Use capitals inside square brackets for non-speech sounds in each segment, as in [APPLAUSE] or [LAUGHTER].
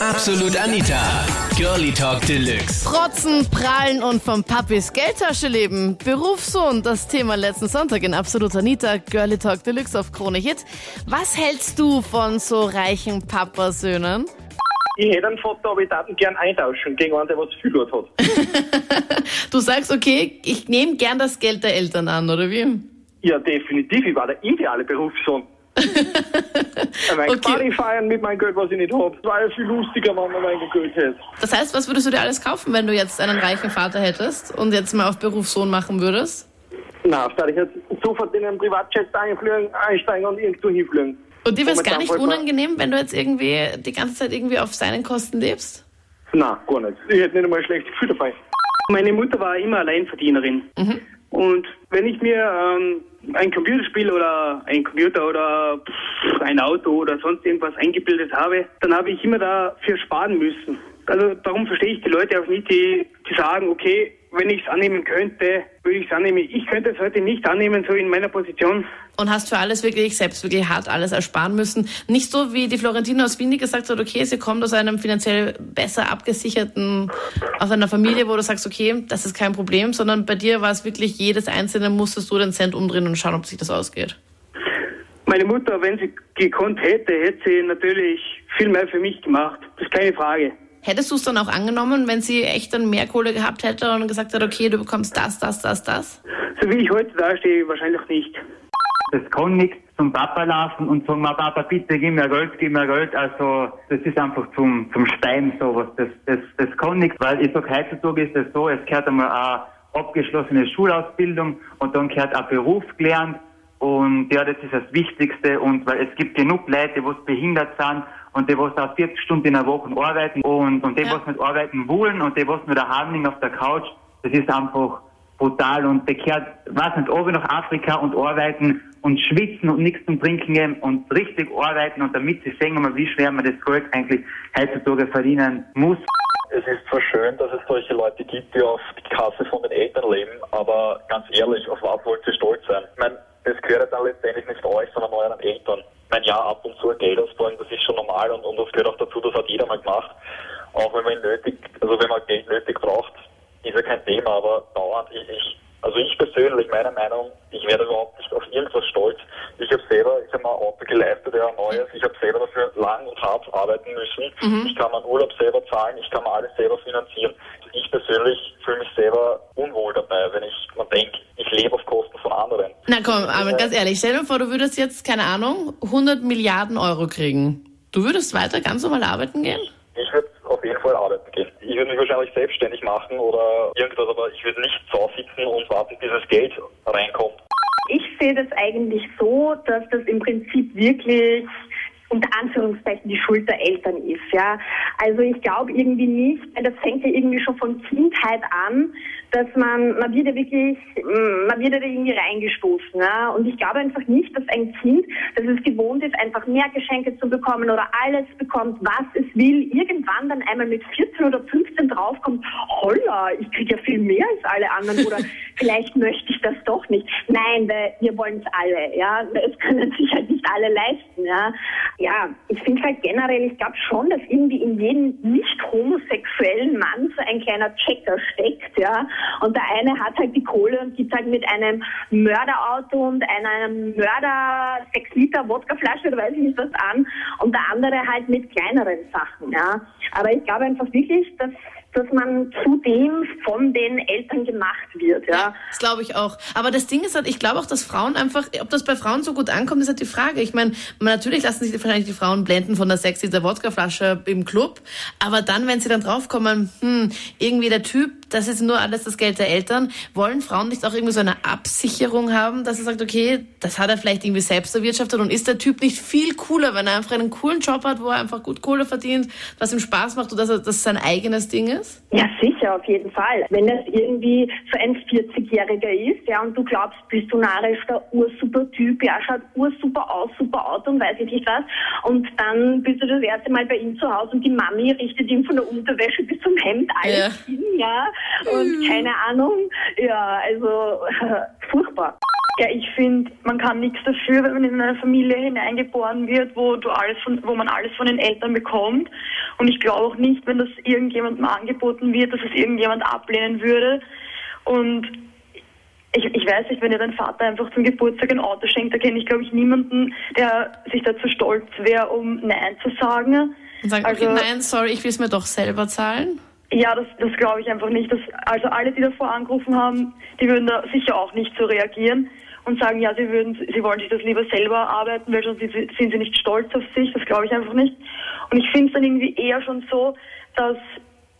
Absolut Anita. Girlie Talk Deluxe. Protzen, prallen und vom Papis Geldtasche leben. Berufssohn, das Thema letzten Sonntag in Absolut Anita, Girlie Talk Deluxe auf Krone Hit. Was hältst du von so reichen Papasöhnen? Ich hätte einen Vater, aber ich würde ihn gern eintauschen gegen einen, der was viel Geld hat. [LAUGHS] Du sagst, okay, ich nehme gern das Geld der Eltern an, oder wie? Ja, definitiv. Ich war der ideale Berufssohn. [LAUGHS] mein Okay. Party feiern mit meinem Geld, was ich nicht hab. Das war ja viel lustiger, wenn man mein Geld hätte. Das heißt, was würdest du dir alles kaufen, wenn du jetzt einen reichen Vater hättest und jetzt mal auf Berufssohn machen würdest? Nein, statt ich jetzt sofort in einen Privatjet einfliegen, einsteigen und irgendwo hinfliegen. Und dir wäre es gar nicht unangenehm, wenn du jetzt irgendwie die ganze Zeit irgendwie auf seinen Kosten lebst? Nein, gar nicht. Ich hätte nicht einmal ein schlechtes Gefühl dabei. Meine Mutter war immer Alleinverdienerin. Und wenn ich mir ähm, ein Computerspiel oder ein Computer oder ein Auto oder sonst irgendwas eingebildet habe, dann habe ich immer dafür sparen müssen. Also darum verstehe ich die Leute auch nicht, die, die sagen, okay, wenn ich es annehmen könnte, würde ich es annehmen. Ich könnte es heute nicht annehmen, so in meiner Position. Und hast für alles wirklich selbst wirklich hart alles ersparen müssen. Nicht so wie die Florentina aus Wien die gesagt hat, okay, sie kommt aus einem finanziell besser abgesicherten, aus einer Familie, wo du sagst, okay, das ist kein Problem, sondern bei dir war es wirklich jedes einzelne, musstest du den Cent umdrehen und schauen, ob sich das ausgeht. Meine Mutter, wenn sie gekonnt hätte, hätte sie natürlich viel mehr für mich gemacht. Das ist keine Frage. Hättest du es dann auch angenommen, wenn sie echt dann mehr Kohle gehabt hätte und gesagt hat, okay, du bekommst das, das, das, das? So wie ich heute dastehe, wahrscheinlich nicht. Das kann nicht zum Papa laufen und sagen, "Ma, Papa, bitte gib mir Geld, gib mir Geld. Also, das ist einfach zum, zum Stein sowas. Das, das, das kann nicht, weil ich sag, heutzutage ist es so, es gehört einmal eine abgeschlossene Schulausbildung und dann gehört ein Beruf gelernt. Und ja, das ist das Wichtigste. Und weil es gibt genug Leute, die was behindert sind und die was auch 40 Stunden in der Woche arbeiten und, und die Ja. was nicht arbeiten wollen und die was nur daheim liegen auf der Couch, das ist einfach brutal und bekehrt, weiß nicht, ob nach Afrika und arbeiten und schwitzen und nichts zum Trinken geben und richtig arbeiten und damit sie sehen, wie schwer man das Geld eigentlich heutzutage verdienen muss. Es ist zwar schön, dass es solche Leute gibt, die auf die Kasse von den Eltern leben, aber ganz ehrlich, auf was wollt ihr stolz sein? Ich meine, das gehört dann letztendlich nicht euch, sondern euren Eltern. Ich meine, ja, ab und zu Geld ausborgen, das ist schon normal und, und das gehört auch dazu, das hat jeder mal gemacht. Auch wenn man ihn nötig, also wenn man Geld nötig braucht, ist ja kein Thema, aber dauernd, ich, also ich persönlich, meiner Meinung, ich werde überhaupt nicht auf irgendwas stolz. Ich habe selber, ich habe mir ein Auto geleistet, ja, ein neues. Ich habe selber dafür lang und hart arbeiten müssen. Ich kann meinen Urlaub selber zahlen, ich kann mir alles selber finanzieren. Ich persönlich fühle mich selber unwohl dabei, wenn ich man denkt, ich lebe auf Kosten von anderen. Na komm, aber ganz ehrlich, stell dir vor, du würdest jetzt, keine Ahnung, 100 Milliarden Euro kriegen. Du würdest weiter ganz normal arbeiten gehen? Ich würde auf jeden Fall arbeiten gehen. Ich würde mich wahrscheinlich selbstständig machen oder irgendwas, aber ich würde nicht Hause sitzen und warten, bis das Geld reinkommt. Ich sehe das eigentlich so, dass das im Prinzip wirklich unter Anführungszeichen die Schuld der Eltern ist, ja. Also ich glaube irgendwie nicht, weil das fängt ja irgendwie schon von Kindheit an, dass man, man wird ja wirklich, mm, man wird ja irgendwie reingestoßen, ja. Und ich glaube einfach nicht, dass ein Kind, das es gewohnt ist, einfach mehr Geschenke zu bekommen oder alles bekommt, was es will, irgendwann dann einmal mit 14 oder 15 draufkommt, holla, ich kriege ja viel mehr als alle anderen oder [LAUGHS] vielleicht möchte ich das doch nicht. Nein, weil wir wollen es alle, ja. Es können sich halt nicht alle leisten, ja. Ja, ich finde halt generell, ich glaube schon, dass irgendwie in jedem nicht homosexuellen Mann so ein kleiner Checker steckt, ja. Und der eine hat halt die Kohle und gibt halt mit einem Mörderauto und einem Mörder 6 Liter Wodkaflasche oder weiß ich nicht was an und der andere halt mit kleineren Sachen, ja. Aber ich glaube einfach wirklich, dass dass man zudem von den Eltern gemacht wird, ja. Das glaube ich auch. Aber das Ding ist halt, ich glaube auch, dass Frauen einfach, ob das bei Frauen so gut ankommt, ist halt die Frage. Ich meine, natürlich lassen sich wahrscheinlich die Frauen blenden von der 6 Liter Wodkaflasche im Club. Aber dann, wenn sie dann draufkommen, hm, irgendwie der Typ, das ist nur alles das Geld der Eltern, wollen Frauen nicht auch irgendwie so eine Absicherung haben, dass er sagt, okay, das hat er vielleicht irgendwie selbst erwirtschaftet und ist der Typ nicht viel cooler, wenn er einfach einen coolen Job hat, wo er einfach gut Kohle verdient, was ihm Spaß macht und dass er, das sein eigenes Ding ist? Ja, sicher, auf jeden Fall. Wenn das irgendwie so ein 40-Jähriger ist, ja, und du glaubst, bist du narrisch der ursuper Typ, ja, schaut ursuper aus, super Auto und weiß ich nicht was, und dann bist du das erste Mal bei ihm zu Hause und die Mami richtet ihm von der Unterwäsche bis zum Hemd alles Ja. hin, ja, und keine Ahnung, ja, also [LAUGHS] furchtbar. Ja, ich finde, man kann nichts dafür, wenn man in eine Familie hineingeboren wird, wo du alles von, wo man alles von den Eltern bekommt. Und ich glaube auch nicht, wenn das irgendjemandem angeboten wird, dass es irgendjemand ablehnen würde. Und ich, ich weiß nicht, wenn dir dein Vater einfach zum Geburtstag ein Auto schenkt, da kenne ich, glaube ich, niemanden, der sich dazu stolz wäre, um Nein zu sagen. Und sagen, Also- okay, nein, sorry, ich will es mir doch selber zahlen. Ja, das, das glaube ich einfach nicht. Das, also alle, die davor angerufen haben, die würden da sicher auch nicht so reagieren und sagen, ja, sie würden, sie wollen sich das lieber selber arbeiten, weil sonst sind sie nicht stolz auf sich. Das glaube ich einfach nicht. Und ich finde es dann irgendwie eher schon so, dass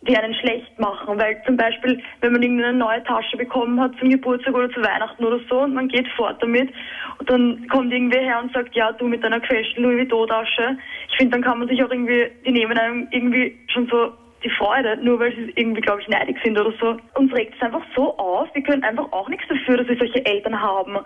die einen schlecht machen, weil zum Beispiel, wenn man irgendeine neue Tasche bekommen hat zum Geburtstag oder zu Weihnachten oder so und man geht fort damit und dann kommt irgendwer her und sagt, ja, du mit deiner gefälschten Louis Vuitton Tasche. Ich finde, dann kann man sich auch irgendwie, die nehmen einem irgendwie schon so die Freude, nur weil sie irgendwie, glaube ich, neidig sind oder so. Uns regt es einfach so auf, wir können einfach auch nichts dafür, dass wir solche Eltern haben.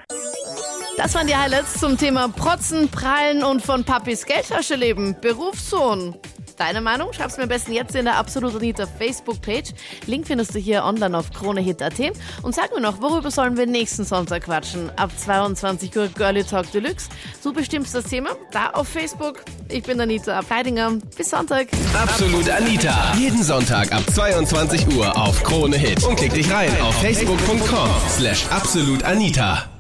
Das waren die Highlights zum Thema Protzen, Prallen und von Papis Geldtasche leben. Berufssohn. Deine Meinung? Schreib's mir am besten jetzt in der Absolut Anita Facebook-Page. Link findest du hier online auf kronehit.at. Und sag mir noch, worüber sollen wir nächsten Sonntag quatschen? Ab 22 Uhr Girlie Talk Deluxe. Du bestimmst das Thema da auf Facebook. Ich bin Anita Ableidinger. Bis Sonntag. Absolut Anita. Jeden Sonntag ab 22 Uhr auf Krone Hit. Und klick dich rein auf facebook.com slash absolutanita.